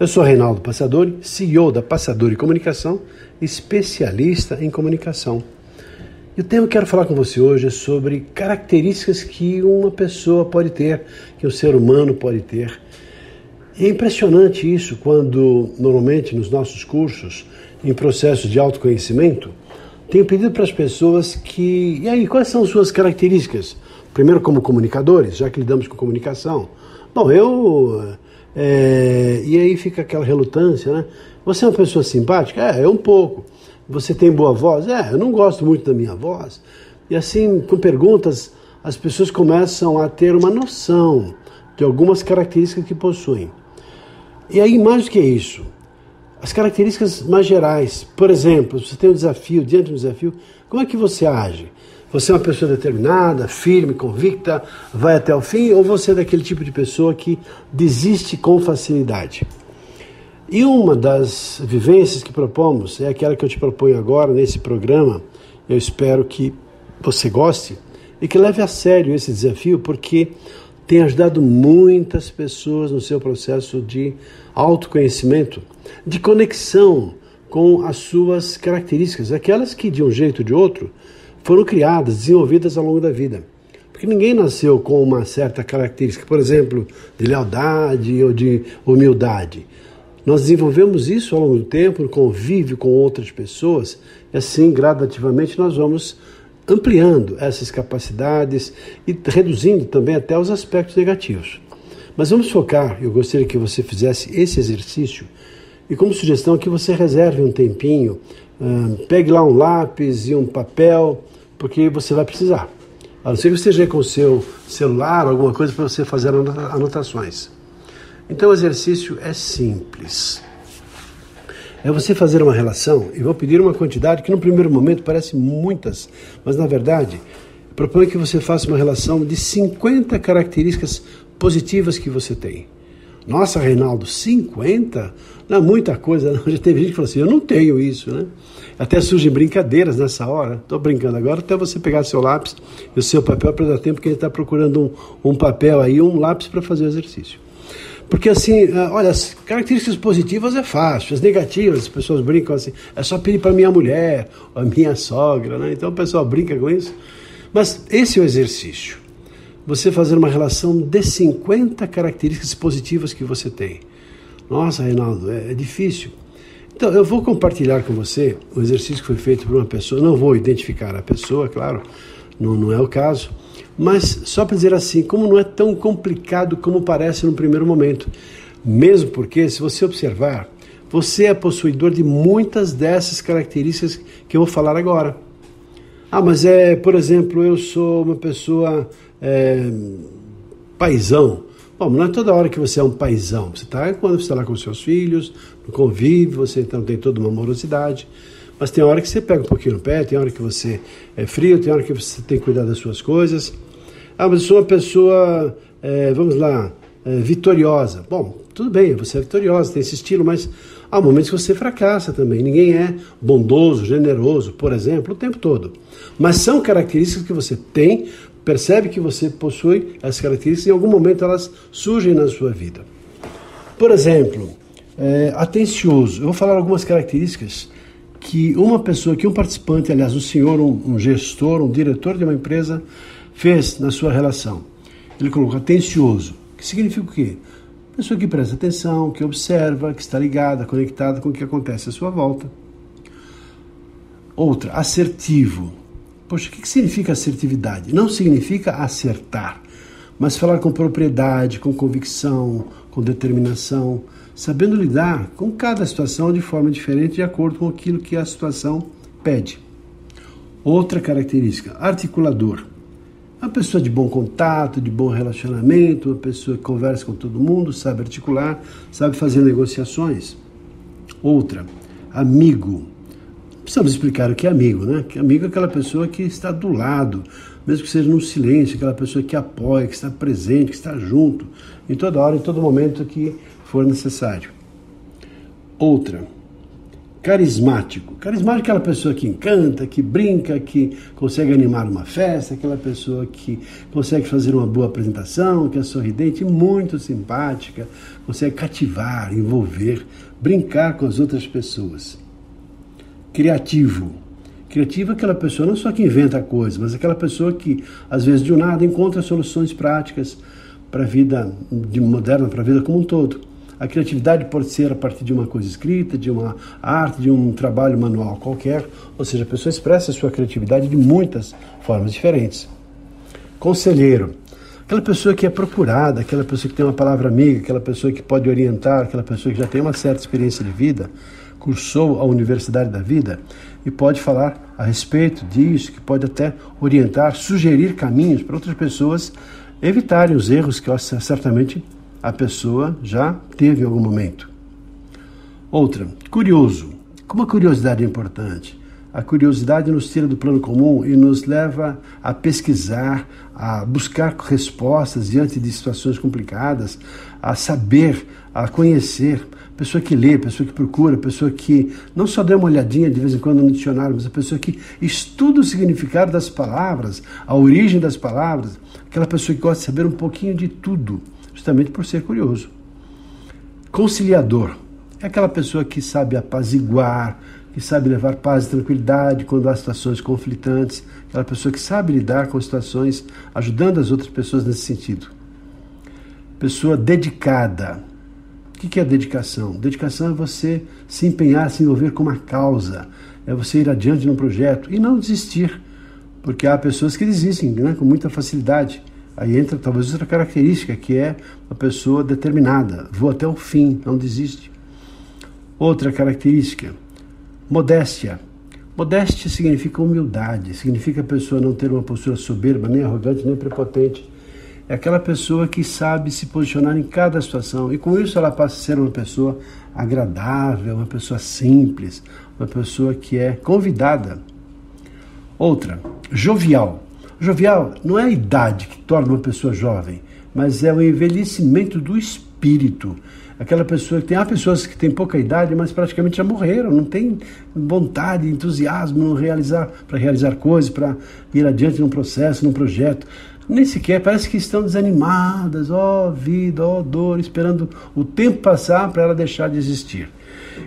Eu sou Reinaldo Passadori, CEO da Passadori Comunicação, especialista em comunicação. E o tema que quero falar com você hoje é sobre características que uma pessoa pode ter, que o ser humano pode ter. E é impressionante isso quando, normalmente, nos nossos cursos, em processos de autoconhecimento, tenho pedido para as pessoas que. E aí, quais são suas características? Primeiro, como comunicadores, já que lidamos com comunicação. Bom, eu é, e aí fica aquela relutância, né? Você é uma pessoa simpática? É, é um pouco. Você tem boa voz? É, eu não gosto muito da minha voz. E assim, com perguntas, as pessoas começam a ter uma noção de algumas características que possuem. E aí, mais do que isso, as características mais gerais. Por exemplo, você tem um desafio, diante de um desafio, como é que você age? Você é uma pessoa determinada, firme, convicta, vai até o fim, ou você é daquele tipo de pessoa que desiste com facilidade? E uma das vivências que propomos é aquela que eu te proponho agora nesse programa. Eu espero que você goste e que leve a sério esse desafio, porque tem ajudado muitas pessoas no seu processo de autoconhecimento, de conexão com as suas características, aquelas que de um jeito ou de outro foram criadas, desenvolvidas ao longo da vida. Porque ninguém nasceu com uma certa característica, por exemplo, de lealdade ou de humildade. Nós desenvolvemos isso ao longo do tempo, no convívio com outras pessoas, e assim, gradativamente, nós vamos ampliando essas capacidades e reduzindo também até os aspectos negativos. Mas vamos focar, eu gostaria que você fizesse esse exercício e como sugestão que você reserve um tempinho, pegue lá um lápis e um papel porque você vai precisar. A não ser que você esteja com o seu celular, alguma coisa para você fazer anotações. Então o exercício é simples. É você fazer uma relação, e vou pedir uma quantidade que no primeiro momento parece muitas, mas na verdade proponho que você faça uma relação de 50 características positivas que você tem. Nossa, Reinaldo, 50? Não é muita coisa, não. Já teve gente que falou assim, eu não tenho isso, né? Até surgem brincadeiras nessa hora. Estou brincando agora, até você pegar seu lápis e o seu papel para dar tempo que ele está procurando um, um papel aí, um lápis para fazer o exercício. Porque assim, ah, olha, as características positivas é fácil, as negativas, as pessoas brincam assim, é só pedir para minha mulher, ou a minha sogra, né? Então o pessoal brinca com isso. Mas esse é o exercício. Você fazer uma relação de 50 características positivas que você tem. Nossa, Reinaldo, é, é difícil. Então, eu vou compartilhar com você o exercício que foi feito por uma pessoa. Não vou identificar a pessoa, claro, não, não é o caso. Mas só para dizer assim, como não é tão complicado como parece no primeiro momento. Mesmo porque, se você observar, você é possuidor de muitas dessas características que eu vou falar agora. Ah, mas é, por exemplo, eu sou uma pessoa é. Bom, não é toda hora que você é um paizão. Você está quando você está lá com seus filhos, no convívio, você então tem toda uma amorosidade. Mas tem hora que você pega um pouquinho no pé, tem hora que você é frio, tem hora que você tem que cuidar das suas coisas. Ah, mas eu sou uma pessoa, é, vamos lá, é, vitoriosa. Bom, tudo bem, você é vitoriosa, tem esse estilo, mas há momentos que você fracassa também. Ninguém é bondoso, generoso, por exemplo, o tempo todo. Mas são características que você tem percebe que você possui as características e em algum momento elas surgem na sua vida. Por exemplo, é, atencioso. Eu vou falar algumas características que uma pessoa, que um participante, aliás, um senhor, um, um gestor, um diretor de uma empresa fez na sua relação. Ele colocou atencioso, que significa o quê? Pessoa que presta atenção, que observa, que está ligada, conectada com o que acontece à sua volta. Outra, assertivo. Poxa, o que significa assertividade? Não significa acertar, mas falar com propriedade, com convicção, com determinação, sabendo lidar com cada situação de forma diferente de acordo com aquilo que a situação pede. Outra característica, articulador. Uma pessoa de bom contato, de bom relacionamento, uma pessoa que conversa com todo mundo, sabe articular, sabe fazer negociações. Outra, amigo. Precisamos explicar o que é amigo, né? Que amigo é aquela pessoa que está do lado, mesmo que seja no silêncio, aquela pessoa que apoia, que está presente, que está junto, em toda hora, em todo momento que for necessário. Outra, carismático. Carismático é aquela pessoa que encanta, que brinca, que consegue animar uma festa, aquela pessoa que consegue fazer uma boa apresentação, que é sorridente, muito simpática, consegue cativar, envolver, brincar com as outras pessoas. Criativo. Criativo é aquela pessoa não só que inventa coisas, mas aquela pessoa que, às vezes, de um nada, encontra soluções práticas para a vida moderna, para a vida como um todo. A criatividade pode ser a partir de uma coisa escrita, de uma arte, de um trabalho manual qualquer, ou seja, a pessoa expressa a sua criatividade de muitas formas diferentes. Conselheiro, aquela pessoa que é procurada, aquela pessoa que tem uma palavra amiga, aquela pessoa que pode orientar, aquela pessoa que já tem uma certa experiência de vida, cursou a universidade da vida e pode falar a respeito disso, que pode até orientar, sugerir caminhos para outras pessoas evitarem os erros que certamente a pessoa já teve em algum momento. Outra, curioso. Como a curiosidade é importante? A curiosidade nos tira do plano comum e nos leva a pesquisar, a buscar respostas diante de situações complicadas, a saber, a conhecer. Pessoa que lê, pessoa que procura, pessoa que não só dá uma olhadinha de vez em quando no dicionário, mas a pessoa que estuda o significado das palavras, a origem das palavras, aquela pessoa que gosta de saber um pouquinho de tudo justamente por ser curioso. Conciliador é aquela pessoa que sabe apaziguar, que sabe levar paz e tranquilidade quando há situações conflitantes, aquela pessoa que sabe lidar com situações, ajudando as outras pessoas nesse sentido. Pessoa dedicada. O que é dedicação? Dedicação é você se empenhar, se envolver com uma causa, é você ir adiante num projeto e não desistir, porque há pessoas que desistem né, com muita facilidade. Aí entra talvez outra característica, que é uma pessoa determinada, vou até o fim, não desiste. Outra característica, modéstia. Modéstia significa humildade, significa a pessoa não ter uma postura soberba, nem arrogante, nem prepotente. É aquela pessoa que sabe se posicionar em cada situação e com isso ela passa a ser uma pessoa agradável, uma pessoa simples, uma pessoa que é convidada. Outra, jovial. Jovial não é a idade que torna uma pessoa jovem, mas é o envelhecimento do espírito. Aquela pessoa que tem há pessoas que têm pouca idade, mas praticamente já morreram, não tem vontade, entusiasmo realizar, para realizar coisas, para ir adiante num processo, num projeto. Nem sequer, parece que estão desanimadas, ó oh, vida, ó oh, dor, esperando o tempo passar para ela deixar de existir.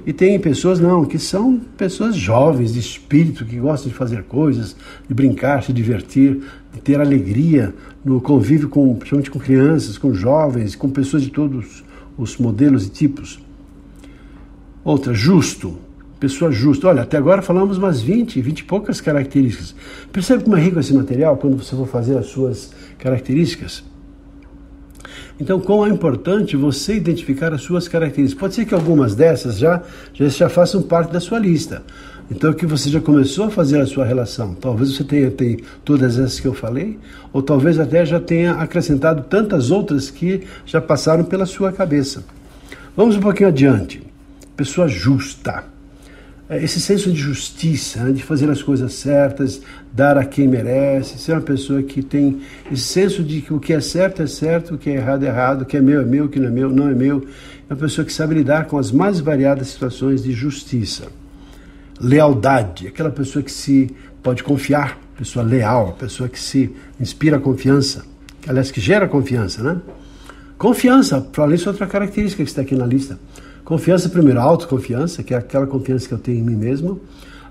E tem pessoas não, que são pessoas jovens, de espírito, que gostam de fazer coisas, de brincar, se divertir, de ter alegria no convívio com, principalmente com crianças, com jovens, com pessoas de todos os modelos e tipos. Outra, justo. Pessoa justa. Olha, até agora falamos umas 20, 20 e poucas características. Percebe como é rico esse material quando você for fazer as suas características? Então, como é importante você identificar as suas características. Pode ser que algumas dessas já, já, já façam parte da sua lista. Então, que você já começou a fazer a sua relação. Talvez você tenha, tenha todas essas que eu falei, ou talvez até já tenha acrescentado tantas outras que já passaram pela sua cabeça. Vamos um pouquinho adiante. Pessoa justa. É, esse senso de justiça, né, de fazer as coisas certas, dar a quem merece, ser uma pessoa que tem esse senso de que o que é certo é certo, o que é errado é errado, o que é meu é meu, o que não é meu não é meu. É uma pessoa que sabe lidar com as mais variadas situações de justiça. Lealdade, aquela pessoa que se pode confiar, pessoa leal, pessoa que se inspira confiança, aliás, que gera confiança, né? Confiança, falei isso é outra característica que está aqui na lista. Confiança, primeiro, autoconfiança, que é aquela confiança que eu tenho em mim mesmo,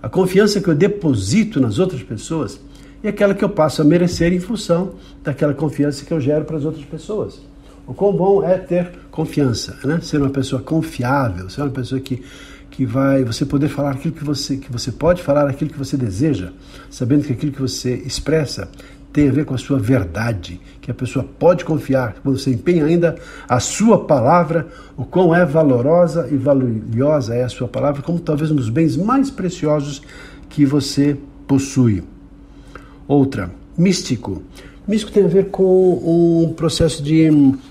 a confiança que eu deposito nas outras pessoas e aquela que eu passo a merecer em função daquela confiança que eu gero para as outras pessoas. O quão bom é ter confiança, né? Ser uma pessoa confiável, ser uma pessoa que que vai você poder falar aquilo que você que você pode falar aquilo que você deseja, sabendo que aquilo que você expressa tem a ver com a sua verdade, que a pessoa pode confiar, quando você empenha ainda a sua palavra, o quão é valorosa e valiosa é a sua palavra, como talvez um dos bens mais preciosos que você possui. Outra, místico. Místico tem a ver com um processo de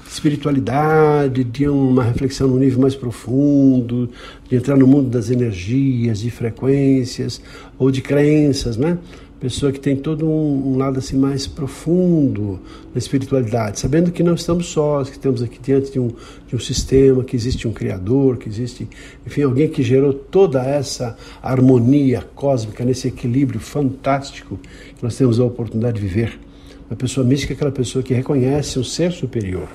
espiritualidade, de uma reflexão no nível mais profundo, de entrar no mundo das energias, de frequências ou de crenças, né? Pessoa que tem todo um, um, lado assim mais profundo na espiritualidade, sabendo que não estamos sós, que estamos aqui diante de um, de um sistema, que existe um Criador, que existe, enfim, alguém que gerou toda essa harmonia cósmica, nesse equilíbrio fantástico que nós temos a oportunidade de viver. Uma pessoa mística é aquela pessoa que reconhece um ser superior.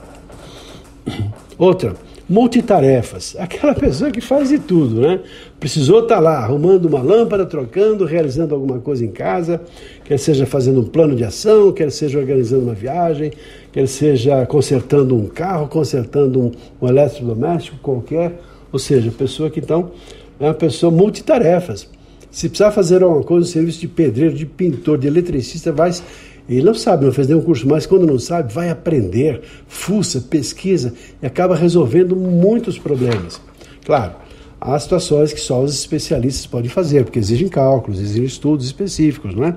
Outra, multitarefas. Aquela pessoa que faz de tudo, né? Precisou estar tá lá arrumando uma lâmpada, trocando, realizando alguma coisa em casa, quer seja fazendo um plano de ação, quer seja organizando uma viagem, quer seja consertando um carro, consertando um, um eletrodoméstico qualquer. Ou seja, pessoa que então é uma pessoa multitarefas. Se precisar fazer alguma coisa, um serviço de pedreiro, de pintor, de eletricista, vai ele não sabe, não fez nenhum curso, mas quando não sabe, vai aprender, fuça, pesquisa e acaba resolvendo muitos problemas. Claro, há situações que só os especialistas podem fazer, porque exigem cálculos, exigem estudos específicos, não é?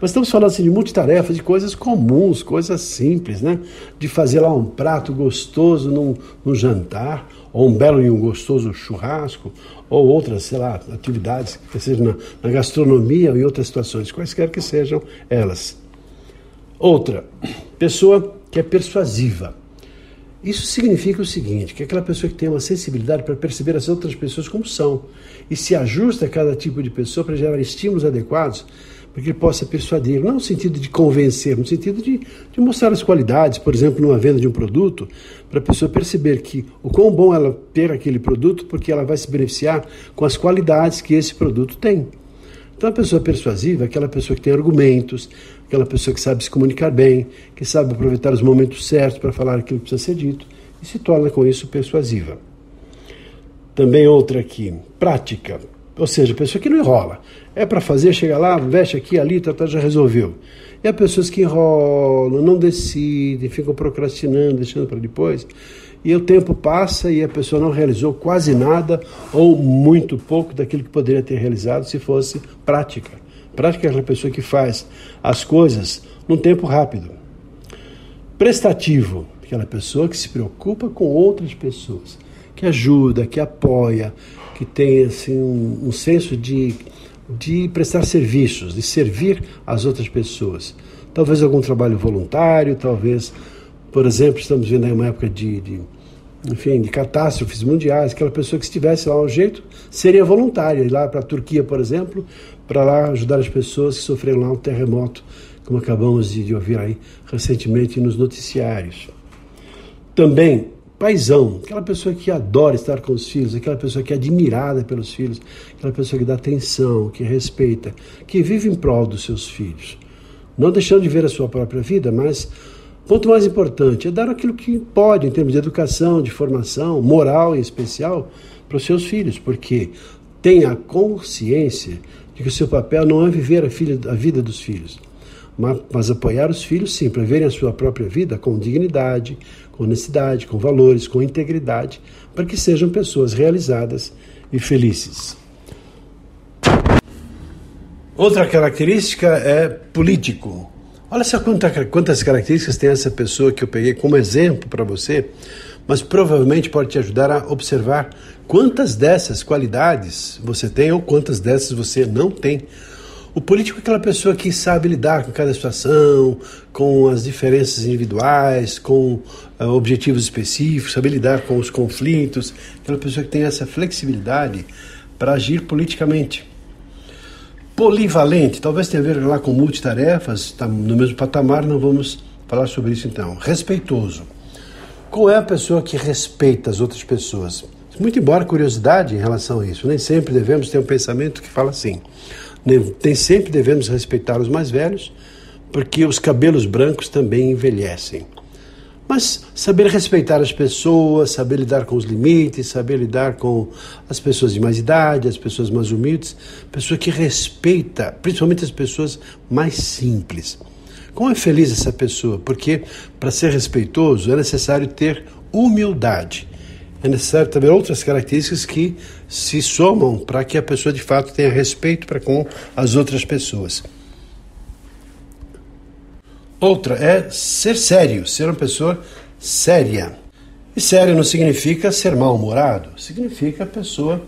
Mas estamos falando assim, de multitarefas, de coisas comuns, coisas simples, né? De fazer lá um prato gostoso num, num jantar, ou um belo e um gostoso churrasco, ou outras, sei lá, atividades, que sejam na, na gastronomia ou em outras situações, quaisquer que sejam elas. Outra, pessoa que é persuasiva. Isso significa o seguinte, que é aquela pessoa que tem uma sensibilidade para perceber as outras pessoas como são e se ajusta a cada tipo de pessoa para gerar estímulos adequados para que ele possa persuadir, não no sentido de convencer, no sentido de, de mostrar as qualidades, por exemplo, numa venda de um produto, para a pessoa perceber que o quão bom ela ter aquele produto, porque ela vai se beneficiar com as qualidades que esse produto tem. Então, a pessoa persuasiva é aquela pessoa que tem argumentos, aquela pessoa que sabe se comunicar bem, que sabe aproveitar os momentos certos para falar aquilo que precisa ser dito e se torna com isso persuasiva. Também outra aqui, prática, ou seja, pessoa que não enrola. É para fazer, chega lá, veste aqui, ali, tá, tá, já resolveu. E há pessoas que enrolam, não decidem, ficam procrastinando, deixando para depois e o tempo passa e a pessoa não realizou quase nada ou muito pouco daquilo que poderia ter realizado se fosse prática. Prática é aquela pessoa que faz as coisas num tempo rápido. Prestativo, aquela pessoa que se preocupa com outras pessoas, que ajuda, que apoia, que tem assim, um, um senso de, de prestar serviços, de servir as outras pessoas. Talvez algum trabalho voluntário, talvez por exemplo, estamos vendo aí uma época de, de, enfim, de catástrofes mundiais, aquela pessoa que estivesse lá ao jeito seria voluntária, ir lá para a Turquia, por exemplo, para lá ajudar as pessoas que sofreram lá um terremoto, como acabamos de, ouvir aí recentemente nos noticiários. Também paisão, aquela pessoa que adora estar com os filhos, aquela pessoa que é admirada pelos filhos, aquela pessoa que dá atenção, que respeita, que vive em prol dos seus filhos. Não deixando de ver a sua própria vida, mas Ponto mais importante é dar aquilo que pode em termos de educação, de formação, moral em especial, para os seus filhos, porque tem a consciência de que o seu papel não é viver a, filha, a vida dos filhos, mas, mas apoiar os filhos sim, para verem a sua própria vida com dignidade, com honestidade, com valores, com integridade, para que sejam pessoas realizadas e felizes. Outra característica é político. Olha só quantas características tem essa pessoa que eu peguei como exemplo para você, mas provavelmente pode te ajudar a observar quantas dessas qualidades você tem ou quantas dessas você não tem. O político é aquela pessoa que sabe lidar com cada situação, com as diferenças individuais, com uh, objetivos específicos, sabe lidar com os conflitos, aquela pessoa que tem essa flexibilidade para agir politicamente polivalente, talvez tenha a ver lá com multitarefas, está no mesmo patamar, não vamos falar sobre isso então. Respeitoso. Qual é a pessoa que respeita as outras pessoas? Muito embora curiosidade em relação a isso, nem sempre devemos ter um pensamento que fala assim. Nem, sempre devemos respeitar os mais velhos, porque os cabelos brancos também envelhecem. Mas saber respeitar as pessoas, saber lidar com os limites, saber lidar com as pessoas de mais idade, as pessoas mais humildes, pessoa que respeita, principalmente as pessoas mais simples. Como é feliz essa pessoa? Porque para ser respeitoso é necessário ter humildade. É necessário também outras características que se somam para que a pessoa de fato tenha respeito para com as outras pessoas. Outra é ser sério, ser uma pessoa séria. E sério não significa ser mal-humorado, significa a pessoa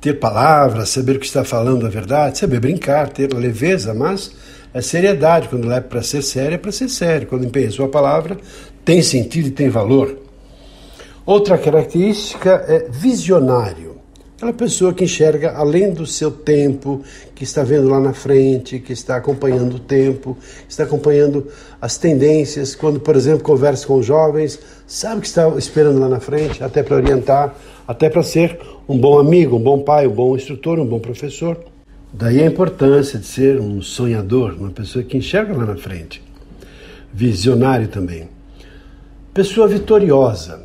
ter palavras, saber o que está falando a verdade, saber brincar, ter leveza, mas é seriedade. Quando é para ser sério, é para ser sério. Quando empenha sua palavra, tem sentido e tem valor. Outra característica é visionário. Aquela pessoa que enxerga além do seu tempo, que está vendo lá na frente, que está acompanhando o tempo, está acompanhando as tendências. Quando, por exemplo, conversa com jovens, sabe que está esperando lá na frente, até para orientar, até para ser um bom amigo, um bom pai, um bom instrutor, um bom professor. Daí a importância de ser um sonhador, uma pessoa que enxerga lá na frente. Visionário também. Pessoa vitoriosa.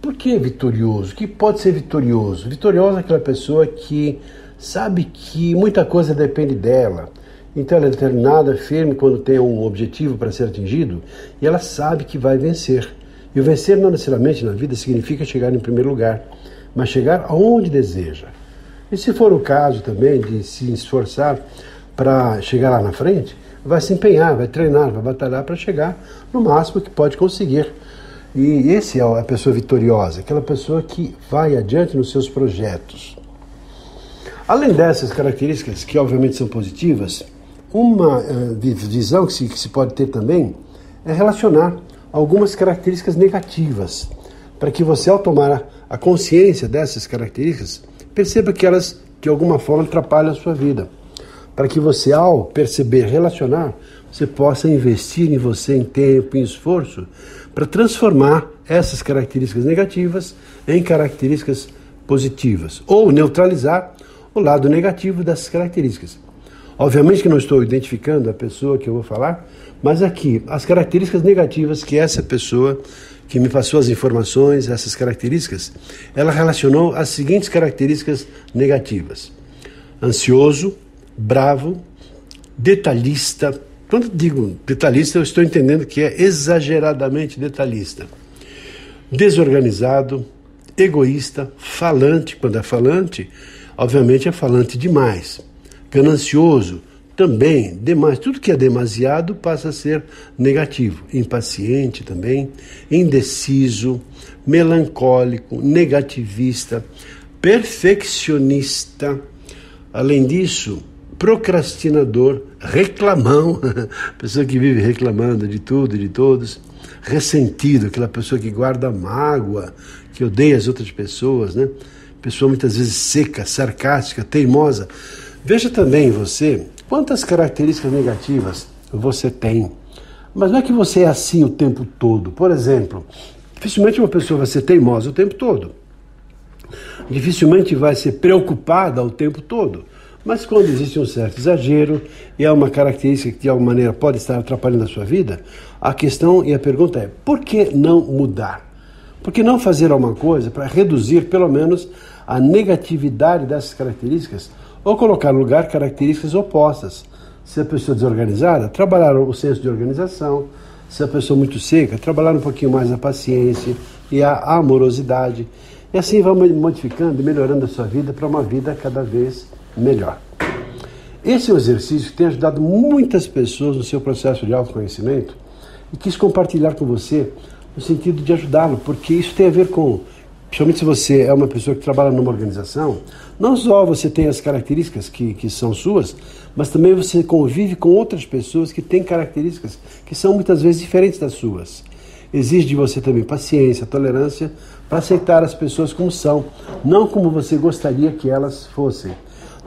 Por que vitorioso? O que pode ser vitorioso? Vitoriosa é aquela pessoa que sabe que muita coisa depende dela. Então ela é determinada, firme quando tem um objetivo para ser atingido e ela sabe que vai vencer. E o vencer não necessariamente na vida significa chegar em primeiro lugar, mas chegar aonde deseja. E se for o caso também de se esforçar para chegar lá na frente, vai se empenhar, vai treinar, vai batalhar para chegar no máximo que pode conseguir. E esse é a pessoa vitoriosa, aquela pessoa que vai adiante nos seus projetos. Além dessas características, que obviamente são positivas, uma uh, visão que se, que se pode ter também é relacionar algumas características negativas, para que você, ao tomar a consciência dessas características, perceba que elas, de alguma forma, atrapalham a sua vida. Para que você, ao perceber, relacionar, você possa investir em você em tempo, em esforço, para transformar essas características negativas em características positivas, ou neutralizar o lado negativo dessas características. Obviamente que não estou identificando a pessoa que eu vou falar, mas aqui as características negativas que essa pessoa que me passou as informações, essas características, ela relacionou as seguintes características negativas: ansioso, bravo, detalhista, quando digo detalhista, eu estou entendendo que é exageradamente detalhista. Desorganizado, egoísta, falante, quando é falante, obviamente é falante demais. Ganancioso, também demais. Tudo que é demasiado passa a ser negativo. Impaciente também, indeciso, melancólico, negativista, perfeccionista. Além disso, procrastinador, reclamão, pessoa que vive reclamando de tudo e de todos, ressentido, aquela pessoa que guarda mágoa, que odeia as outras pessoas, né? Pessoa muitas vezes seca, sarcástica, teimosa. Veja também você quantas características negativas você tem. Mas não é que você é assim o tempo todo. Por exemplo, dificilmente uma pessoa vai ser teimosa o tempo todo. Dificilmente vai ser preocupada o tempo todo. Mas quando existe um certo exagero e é uma característica que de alguma maneira pode estar atrapalhando a sua vida, a questão e a pergunta é: por que não mudar? Por que não fazer alguma coisa para reduzir pelo menos a negatividade dessas características ou colocar no lugar características opostas? Se a pessoa é desorganizada, trabalhar o senso de organização. Se a pessoa é muito seca, trabalhar um pouquinho mais a paciência e a amorosidade. E assim vamos modificando e melhorando a sua vida para uma vida cada vez melhor. Esse é um exercício que tem ajudado muitas pessoas no seu processo de autoconhecimento e quis compartilhar com você no sentido de ajudá-lo, porque isso tem a ver com, principalmente se você é uma pessoa que trabalha numa organização, não só você tem as características que, que são suas, mas também você convive com outras pessoas que têm características que são muitas vezes diferentes das suas. Exige de você também paciência, tolerância para aceitar as pessoas como são, não como você gostaria que elas fossem.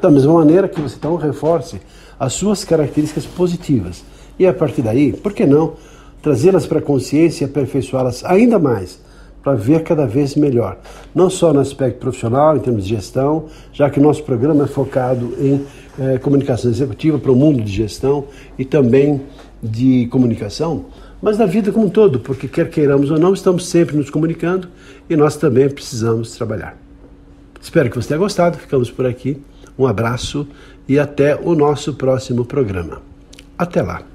Da mesma maneira que você então reforce as suas características positivas. E a partir daí, por que não trazê-las para a consciência e aperfeiçoá-las ainda mais, para ver cada vez melhor. Não só no aspecto profissional, em termos de gestão, já que o nosso programa é focado em eh, comunicação executiva para o mundo de gestão e também de comunicação, mas na vida como um todo, porque quer queiramos ou não, estamos sempre nos comunicando e nós também precisamos trabalhar. Espero que você tenha gostado, ficamos por aqui. Um abraço e até o nosso próximo programa. Até lá.